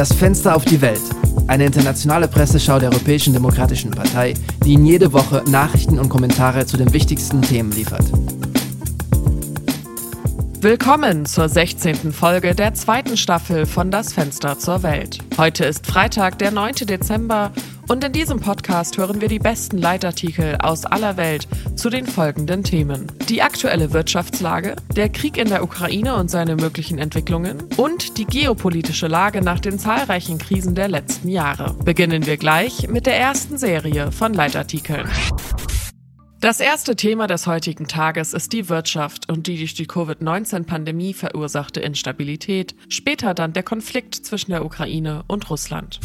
Das Fenster auf die Welt. Eine internationale Presseschau der Europäischen Demokratischen Partei, die Ihnen jede Woche Nachrichten und Kommentare zu den wichtigsten Themen liefert. Willkommen zur 16. Folge der zweiten Staffel von Das Fenster zur Welt. Heute ist Freitag, der 9. Dezember und in diesem Podcast hören wir die besten Leitartikel aus aller Welt zu den folgenden Themen. Die aktuelle Wirtschaftslage, der Krieg in der Ukraine und seine möglichen Entwicklungen und die geopolitische Lage nach den zahlreichen Krisen der letzten Jahre. Beginnen wir gleich mit der ersten Serie von Leitartikeln. Das erste Thema des heutigen Tages ist die Wirtschaft und die durch die Covid-19-Pandemie verursachte Instabilität, später dann der Konflikt zwischen der Ukraine und Russland.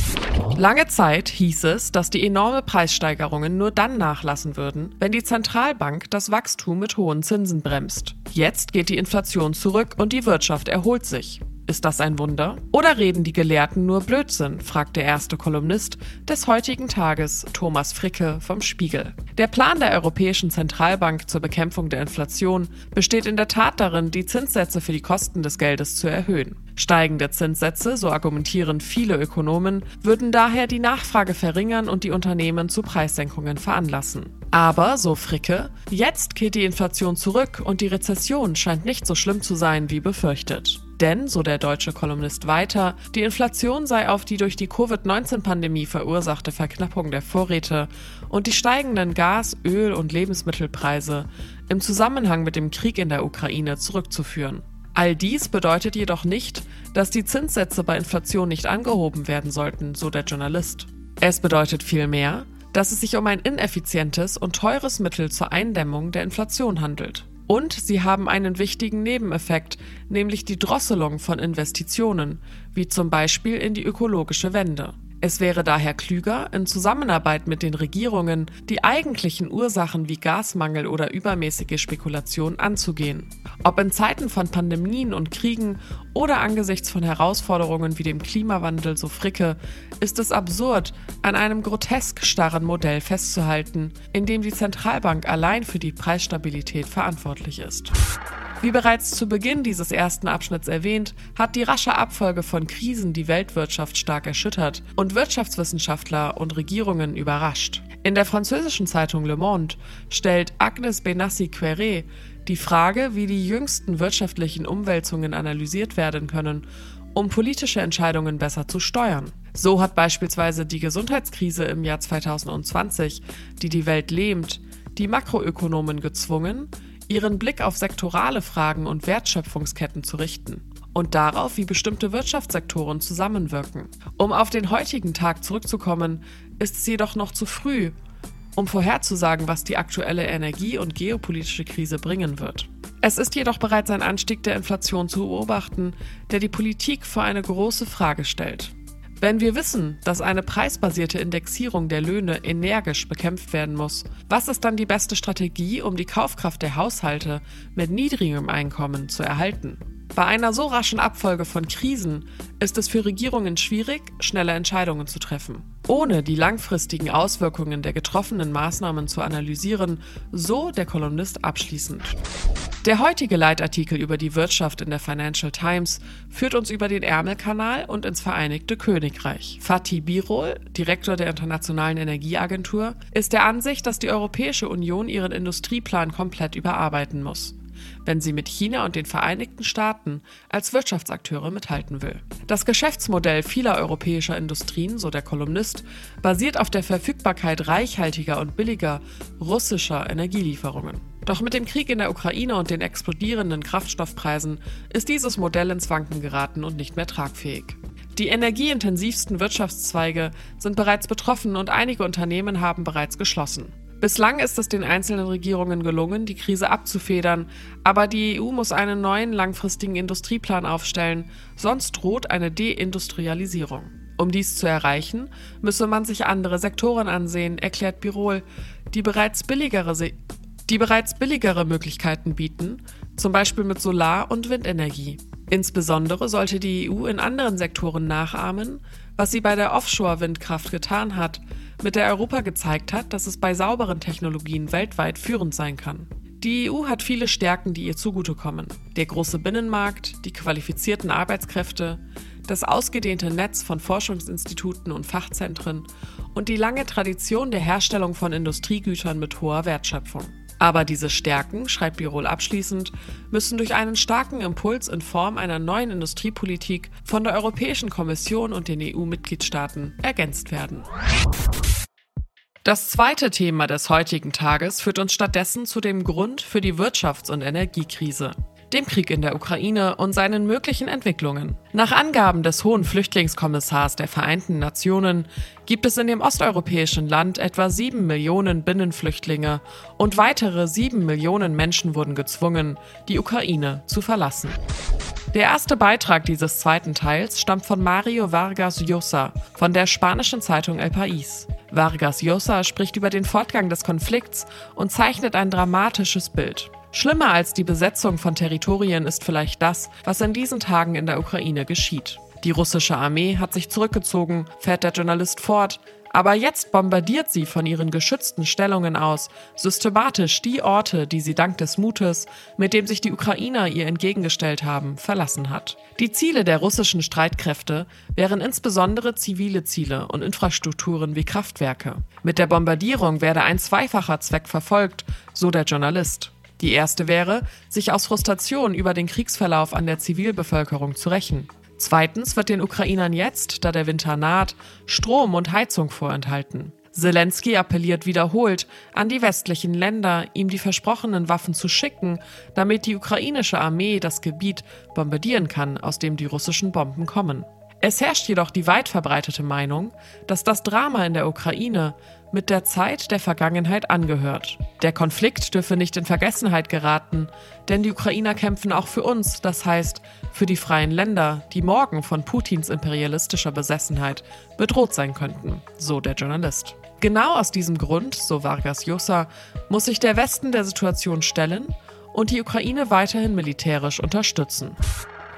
Lange Zeit hieß es, dass die enorme Preissteigerungen nur dann nachlassen würden, wenn die Zentralbank das Wachstum mit hohen Zinsen bremst. Jetzt geht die Inflation zurück und die Wirtschaft erholt sich. Ist das ein Wunder? Oder reden die Gelehrten nur Blödsinn? fragt der erste Kolumnist des heutigen Tages, Thomas Fricke vom Spiegel. Der Plan der Europäischen Zentralbank zur Bekämpfung der Inflation besteht in der Tat darin, die Zinssätze für die Kosten des Geldes zu erhöhen. Steigende Zinssätze, so argumentieren viele Ökonomen, würden daher die Nachfrage verringern und die Unternehmen zu Preissenkungen veranlassen. Aber, so Fricke, jetzt geht die Inflation zurück und die Rezession scheint nicht so schlimm zu sein wie befürchtet. Denn, so der deutsche Kolumnist weiter, die Inflation sei auf die durch die Covid-19-Pandemie verursachte Verknappung der Vorräte und die steigenden Gas-, Öl- und Lebensmittelpreise im Zusammenhang mit dem Krieg in der Ukraine zurückzuführen. All dies bedeutet jedoch nicht, dass die Zinssätze bei Inflation nicht angehoben werden sollten, so der Journalist. Es bedeutet vielmehr, dass es sich um ein ineffizientes und teures Mittel zur Eindämmung der Inflation handelt. Und sie haben einen wichtigen Nebeneffekt, nämlich die Drosselung von Investitionen, wie zum Beispiel in die ökologische Wende. Es wäre daher klüger, in Zusammenarbeit mit den Regierungen die eigentlichen Ursachen wie Gasmangel oder übermäßige Spekulation anzugehen. Ob in Zeiten von Pandemien und Kriegen oder angesichts von Herausforderungen wie dem Klimawandel, so Fricke, ist es absurd, an einem grotesk starren Modell festzuhalten, in dem die Zentralbank allein für die Preisstabilität verantwortlich ist. Wie bereits zu Beginn dieses ersten Abschnitts erwähnt, hat die rasche Abfolge von Krisen die Weltwirtschaft stark erschüttert und Wirtschaftswissenschaftler und Regierungen überrascht. In der französischen Zeitung Le Monde stellt Agnes Benassi-Queré die Frage, wie die jüngsten wirtschaftlichen Umwälzungen analysiert werden können, um politische Entscheidungen besser zu steuern. So hat beispielsweise die Gesundheitskrise im Jahr 2020, die die Welt lähmt, die Makroökonomen gezwungen, ihren Blick auf sektorale Fragen und Wertschöpfungsketten zu richten und darauf, wie bestimmte Wirtschaftssektoren zusammenwirken. Um auf den heutigen Tag zurückzukommen, ist es jedoch noch zu früh, um vorherzusagen, was die aktuelle Energie- und geopolitische Krise bringen wird. Es ist jedoch bereits ein Anstieg der Inflation zu beobachten, der die Politik vor eine große Frage stellt. Wenn wir wissen, dass eine preisbasierte Indexierung der Löhne energisch bekämpft werden muss, was ist dann die beste Strategie, um die Kaufkraft der Haushalte mit niedrigem Einkommen zu erhalten? Bei einer so raschen Abfolge von Krisen ist es für Regierungen schwierig, schnelle Entscheidungen zu treffen. Ohne die langfristigen Auswirkungen der getroffenen Maßnahmen zu analysieren, so der Kolumnist abschließend. Der heutige Leitartikel über die Wirtschaft in der Financial Times führt uns über den Ärmelkanal und ins Vereinigte Königreich. Fatih Birol, Direktor der Internationalen Energieagentur, ist der Ansicht, dass die Europäische Union ihren Industrieplan komplett überarbeiten muss wenn sie mit China und den Vereinigten Staaten als Wirtschaftsakteure mithalten will. Das Geschäftsmodell vieler europäischer Industrien, so der Kolumnist, basiert auf der Verfügbarkeit reichhaltiger und billiger russischer Energielieferungen. Doch mit dem Krieg in der Ukraine und den explodierenden Kraftstoffpreisen ist dieses Modell ins Wanken geraten und nicht mehr tragfähig. Die energieintensivsten Wirtschaftszweige sind bereits betroffen und einige Unternehmen haben bereits geschlossen. Bislang ist es den einzelnen Regierungen gelungen, die Krise abzufedern, aber die EU muss einen neuen langfristigen Industrieplan aufstellen, sonst droht eine Deindustrialisierung. Um dies zu erreichen, müsse man sich andere Sektoren ansehen, erklärt Birol, die bereits billigere, die bereits billigere Möglichkeiten bieten, zum Beispiel mit Solar- und Windenergie. Insbesondere sollte die EU in anderen Sektoren nachahmen, was sie bei der Offshore-Windkraft getan hat, mit der Europa gezeigt hat, dass es bei sauberen Technologien weltweit führend sein kann. Die EU hat viele Stärken, die ihr zugutekommen. Der große Binnenmarkt, die qualifizierten Arbeitskräfte, das ausgedehnte Netz von Forschungsinstituten und Fachzentren und die lange Tradition der Herstellung von Industriegütern mit hoher Wertschöpfung. Aber diese Stärken, schreibt Birol abschließend, müssen durch einen starken Impuls in Form einer neuen Industriepolitik von der Europäischen Kommission und den EU-Mitgliedstaaten ergänzt werden. Das zweite Thema des heutigen Tages führt uns stattdessen zu dem Grund für die Wirtschafts- und Energiekrise dem Krieg in der Ukraine und seinen möglichen Entwicklungen. Nach Angaben des Hohen Flüchtlingskommissars der Vereinten Nationen gibt es in dem osteuropäischen Land etwa sieben Millionen Binnenflüchtlinge und weitere sieben Millionen Menschen wurden gezwungen, die Ukraine zu verlassen. Der erste Beitrag dieses zweiten Teils stammt von Mario Vargas Llosa von der spanischen Zeitung El País. Vargas Llosa spricht über den Fortgang des Konflikts und zeichnet ein dramatisches Bild. Schlimmer als die Besetzung von Territorien ist vielleicht das, was in diesen Tagen in der Ukraine geschieht. Die russische Armee hat sich zurückgezogen, fährt der Journalist fort, aber jetzt bombardiert sie von ihren geschützten Stellungen aus systematisch die Orte, die sie dank des Mutes, mit dem sich die Ukrainer ihr entgegengestellt haben, verlassen hat. Die Ziele der russischen Streitkräfte wären insbesondere zivile Ziele und Infrastrukturen wie Kraftwerke. Mit der Bombardierung werde ein zweifacher Zweck verfolgt, so der Journalist. Die erste wäre, sich aus Frustration über den Kriegsverlauf an der Zivilbevölkerung zu rächen. Zweitens wird den Ukrainern jetzt, da der Winter naht, Strom und Heizung vorenthalten. Zelensky appelliert wiederholt an die westlichen Länder, ihm die versprochenen Waffen zu schicken, damit die ukrainische Armee das Gebiet bombardieren kann, aus dem die russischen Bomben kommen. Es herrscht jedoch die weit verbreitete Meinung, dass das Drama in der Ukraine mit der Zeit der Vergangenheit angehört. Der Konflikt dürfe nicht in Vergessenheit geraten, denn die Ukrainer kämpfen auch für uns, das heißt für die freien Länder, die morgen von Putins imperialistischer Besessenheit bedroht sein könnten, so der Journalist. Genau aus diesem Grund, so Vargas Llosa, muss sich der Westen der Situation stellen und die Ukraine weiterhin militärisch unterstützen.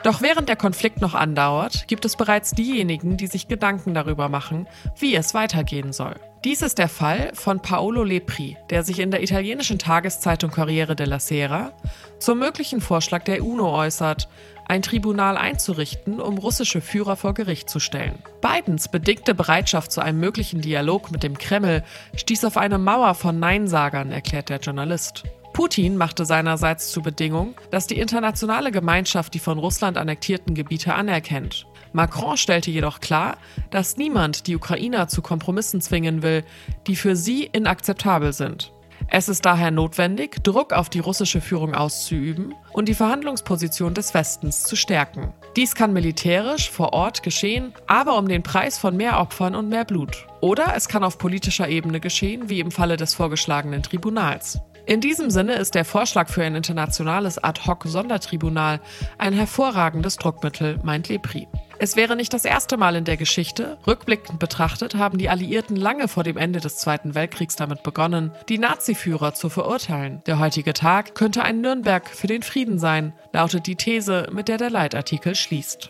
Doch während der Konflikt noch andauert, gibt es bereits diejenigen, die sich Gedanken darüber machen, wie es weitergehen soll. Dies ist der Fall von Paolo Lepri, der sich in der italienischen Tageszeitung Corriere della Sera zum möglichen Vorschlag der UNO äußert, ein Tribunal einzurichten, um russische Führer vor Gericht zu stellen. Bidens bedingte Bereitschaft zu einem möglichen Dialog mit dem Kreml stieß auf eine Mauer von Neinsagern, erklärt der Journalist. Putin machte seinerseits zur Bedingung, dass die internationale Gemeinschaft die von Russland annektierten Gebiete anerkennt. Macron stellte jedoch klar, dass niemand die Ukrainer zu Kompromissen zwingen will, die für sie inakzeptabel sind. Es ist daher notwendig, Druck auf die russische Führung auszuüben und die Verhandlungsposition des Westens zu stärken. Dies kann militärisch vor Ort geschehen, aber um den Preis von mehr Opfern und mehr Blut. Oder es kann auf politischer Ebene geschehen, wie im Falle des vorgeschlagenen Tribunals. In diesem Sinne ist der Vorschlag für ein internationales Ad-hoc-Sondertribunal ein hervorragendes Druckmittel, meint Lepri. Es wäre nicht das erste Mal in der Geschichte. Rückblickend betrachtet haben die Alliierten lange vor dem Ende des Zweiten Weltkriegs damit begonnen, die Naziführer zu verurteilen. Der heutige Tag könnte ein Nürnberg für den Frieden sein, lautet die These, mit der der Leitartikel schließt.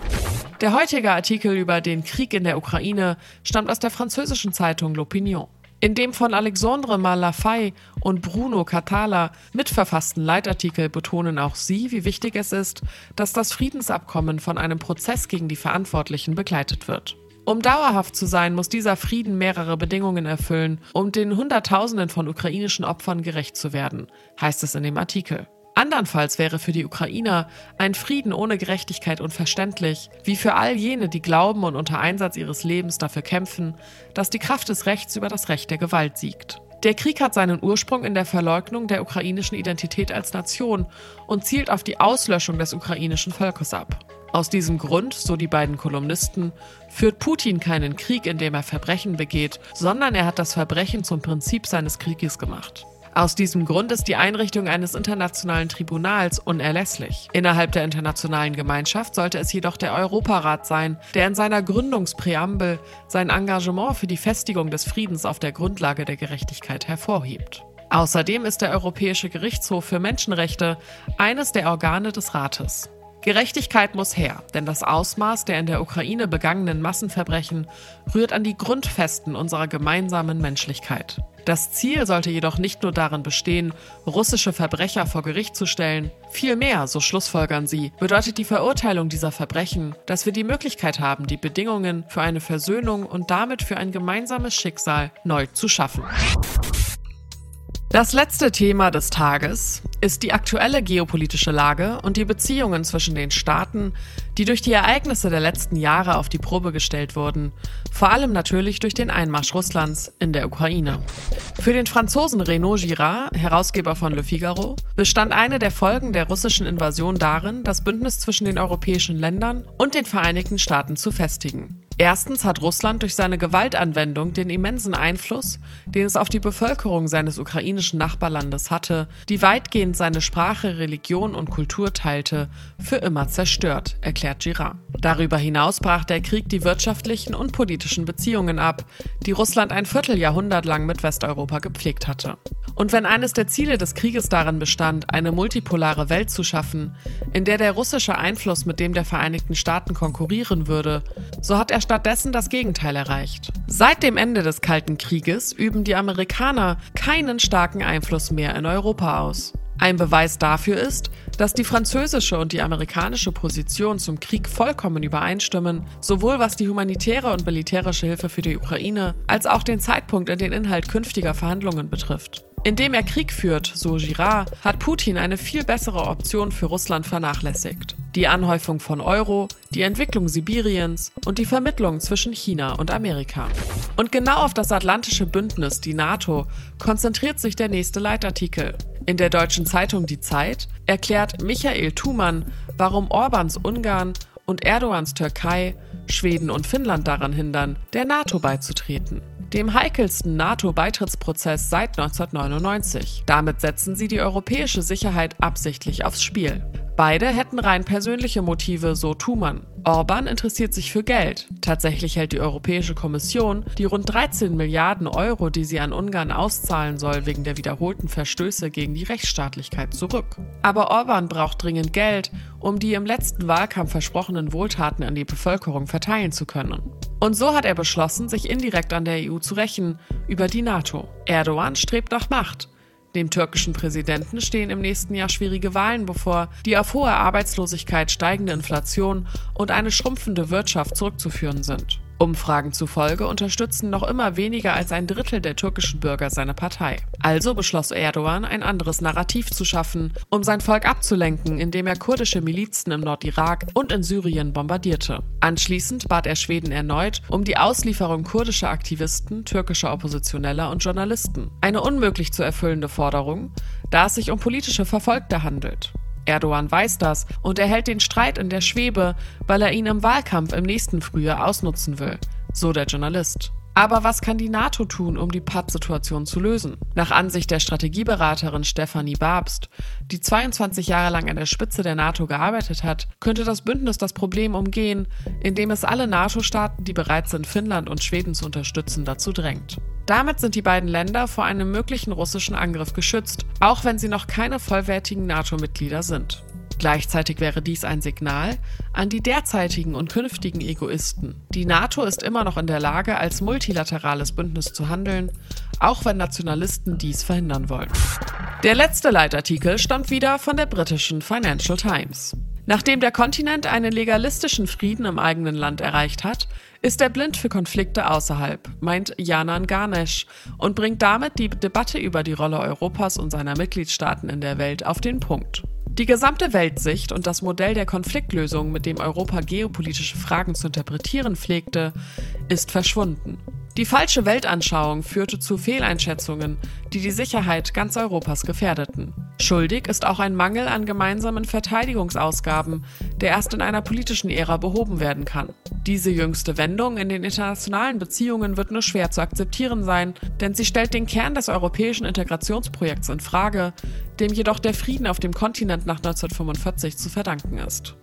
Der heutige Artikel über den Krieg in der Ukraine stammt aus der französischen Zeitung L'Opinion. In dem von Alexandre Malafay und Bruno Catala mitverfassten Leitartikel betonen auch sie, wie wichtig es ist, dass das Friedensabkommen von einem Prozess gegen die Verantwortlichen begleitet wird. Um dauerhaft zu sein, muss dieser Frieden mehrere Bedingungen erfüllen, um den Hunderttausenden von ukrainischen Opfern gerecht zu werden, heißt es in dem Artikel. Andernfalls wäre für die Ukrainer ein Frieden ohne Gerechtigkeit unverständlich, wie für all jene, die glauben und unter Einsatz ihres Lebens dafür kämpfen, dass die Kraft des Rechts über das Recht der Gewalt siegt. Der Krieg hat seinen Ursprung in der Verleugnung der ukrainischen Identität als Nation und zielt auf die Auslöschung des ukrainischen Volkes ab. Aus diesem Grund, so die beiden Kolumnisten, führt Putin keinen Krieg, in dem er Verbrechen begeht, sondern er hat das Verbrechen zum Prinzip seines Krieges gemacht. Aus diesem Grund ist die Einrichtung eines internationalen Tribunals unerlässlich. Innerhalb der internationalen Gemeinschaft sollte es jedoch der Europarat sein, der in seiner Gründungspräambel sein Engagement für die Festigung des Friedens auf der Grundlage der Gerechtigkeit hervorhebt. Außerdem ist der Europäische Gerichtshof für Menschenrechte eines der Organe des Rates. Gerechtigkeit muss her, denn das Ausmaß der in der Ukraine begangenen Massenverbrechen rührt an die Grundfesten unserer gemeinsamen Menschlichkeit. Das Ziel sollte jedoch nicht nur darin bestehen, russische Verbrecher vor Gericht zu stellen. Vielmehr, so schlussfolgern sie, bedeutet die Verurteilung dieser Verbrechen, dass wir die Möglichkeit haben, die Bedingungen für eine Versöhnung und damit für ein gemeinsames Schicksal neu zu schaffen. Das letzte Thema des Tages ist die aktuelle geopolitische Lage und die Beziehungen zwischen den Staaten, die durch die Ereignisse der letzten Jahre auf die Probe gestellt wurden, vor allem natürlich durch den Einmarsch Russlands in der Ukraine. Für den Franzosen Renaud Girard, Herausgeber von Le Figaro, bestand eine der Folgen der russischen Invasion darin, das Bündnis zwischen den europäischen Ländern und den Vereinigten Staaten zu festigen. Erstens hat Russland durch seine Gewaltanwendung den immensen Einfluss, den es auf die Bevölkerung seines ukrainischen Nachbarlandes hatte, die weitgehend seine Sprache, Religion und Kultur teilte, für immer zerstört, erklärt Girard. Darüber hinaus brach der Krieg die wirtschaftlichen und politischen Beziehungen ab, die Russland ein Vierteljahrhundert lang mit Westeuropa gepflegt hatte. Und wenn eines der Ziele des Krieges darin bestand, eine multipolare Welt zu schaffen, in der der russische Einfluss mit dem der Vereinigten Staaten konkurrieren würde, so hat er stattdessen das Gegenteil erreicht. Seit dem Ende des Kalten Krieges üben die Amerikaner keinen starken Einfluss mehr in Europa aus. Ein Beweis dafür ist, dass die französische und die amerikanische Position zum Krieg vollkommen übereinstimmen, sowohl was die humanitäre und militärische Hilfe für die Ukraine als auch den Zeitpunkt und den Inhalt künftiger Verhandlungen betrifft. Indem er Krieg führt, so Girard, hat Putin eine viel bessere Option für Russland vernachlässigt. Die Anhäufung von Euro, die Entwicklung Sibiriens und die Vermittlung zwischen China und Amerika. Und genau auf das atlantische Bündnis, die NATO, konzentriert sich der nächste Leitartikel. In der deutschen Zeitung Die Zeit erklärt Michael Thumann, warum Orbans Ungarn und Erdogans Türkei Schweden und Finnland daran hindern, der NATO beizutreten dem heikelsten NATO-Beitrittsprozess seit 1999. Damit setzen sie die europäische Sicherheit absichtlich aufs Spiel. Beide hätten rein persönliche Motive, so Thumann. Orban interessiert sich für Geld. Tatsächlich hält die Europäische Kommission die rund 13 Milliarden Euro, die sie an Ungarn auszahlen soll, wegen der wiederholten Verstöße gegen die Rechtsstaatlichkeit zurück. Aber Orban braucht dringend Geld, um die im letzten Wahlkampf versprochenen Wohltaten an die Bevölkerung verteilen zu können. Und so hat er beschlossen, sich indirekt an der EU zu rächen über die NATO. Erdogan strebt nach Macht. Dem türkischen Präsidenten stehen im nächsten Jahr schwierige Wahlen bevor, die auf hohe Arbeitslosigkeit, steigende Inflation und eine schrumpfende Wirtschaft zurückzuführen sind. Umfragen zufolge unterstützen noch immer weniger als ein Drittel der türkischen Bürger seine Partei. Also beschloss Erdogan, ein anderes Narrativ zu schaffen, um sein Volk abzulenken, indem er kurdische Milizen im Nordirak und in Syrien bombardierte. Anschließend bat er Schweden erneut um die Auslieferung kurdischer Aktivisten, türkischer Oppositioneller und Journalisten. Eine unmöglich zu erfüllende Forderung, da es sich um politische Verfolgte handelt. Erdogan weiß das und er hält den Streit in der Schwebe, weil er ihn im Wahlkampf im nächsten Frühjahr ausnutzen will, so der Journalist. Aber was kann die NATO tun, um die Patt-Situation zu lösen? Nach Ansicht der Strategieberaterin Stefanie Babst, die 22 Jahre lang an der Spitze der NATO gearbeitet hat, könnte das Bündnis das Problem umgehen, indem es alle NATO-Staaten, die bereit sind, Finnland und Schweden zu unterstützen, dazu drängt. Damit sind die beiden Länder vor einem möglichen russischen Angriff geschützt, auch wenn sie noch keine vollwertigen NATO-Mitglieder sind. Gleichzeitig wäre dies ein Signal an die derzeitigen und künftigen Egoisten. Die NATO ist immer noch in der Lage, als multilaterales Bündnis zu handeln, auch wenn Nationalisten dies verhindern wollen. Der letzte Leitartikel stammt wieder von der britischen Financial Times. Nachdem der Kontinent einen legalistischen Frieden im eigenen Land erreicht hat, ist er blind für Konflikte außerhalb, meint Janan Ganesh und bringt damit die Debatte über die Rolle Europas und seiner Mitgliedstaaten in der Welt auf den Punkt. Die gesamte Weltsicht und das Modell der Konfliktlösung, mit dem Europa geopolitische Fragen zu interpretieren pflegte, ist verschwunden. Die falsche Weltanschauung führte zu Fehleinschätzungen, die die Sicherheit ganz Europas gefährdeten. Schuldig ist auch ein Mangel an gemeinsamen Verteidigungsausgaben, der erst in einer politischen Ära behoben werden kann. Diese jüngste Wendung in den internationalen Beziehungen wird nur schwer zu akzeptieren sein, denn sie stellt den Kern des europäischen Integrationsprojekts in Frage, dem jedoch der Frieden auf dem Kontinent nach 1945 zu verdanken ist.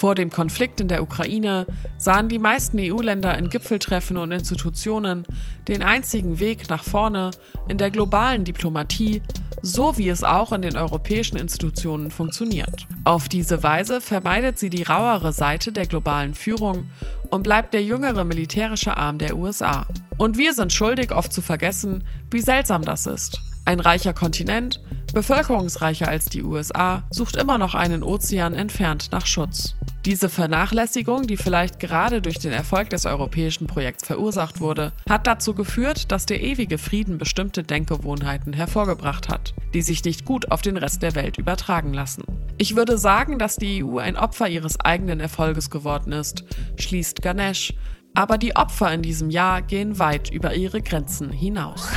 Vor dem Konflikt in der Ukraine sahen die meisten EU-Länder in Gipfeltreffen und Institutionen den einzigen Weg nach vorne in der globalen Diplomatie, so wie es auch in den europäischen Institutionen funktioniert. Auf diese Weise vermeidet sie die rauere Seite der globalen Führung und bleibt der jüngere militärische Arm der USA. Und wir sind schuldig, oft zu vergessen, wie seltsam das ist. Ein reicher Kontinent, bevölkerungsreicher als die USA, sucht immer noch einen Ozean entfernt nach Schutz. Diese Vernachlässigung, die vielleicht gerade durch den Erfolg des europäischen Projekts verursacht wurde, hat dazu geführt, dass der ewige Frieden bestimmte Denkgewohnheiten hervorgebracht hat, die sich nicht gut auf den Rest der Welt übertragen lassen. Ich würde sagen, dass die EU ein Opfer ihres eigenen Erfolges geworden ist, schließt Ganesh, aber die Opfer in diesem Jahr gehen weit über ihre Grenzen hinaus.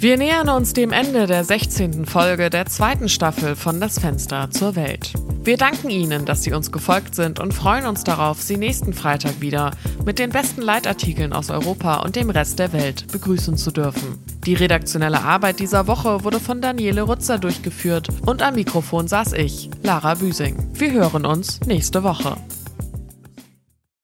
Wir nähern uns dem Ende der 16. Folge der zweiten Staffel von Das Fenster zur Welt. Wir danken Ihnen, dass Sie uns gefolgt sind und freuen uns darauf, Sie nächsten Freitag wieder mit den besten Leitartikeln aus Europa und dem Rest der Welt begrüßen zu dürfen. Die redaktionelle Arbeit dieser Woche wurde von Daniele Rutzer durchgeführt und am Mikrofon saß ich, Lara Büsing. Wir hören uns nächste Woche.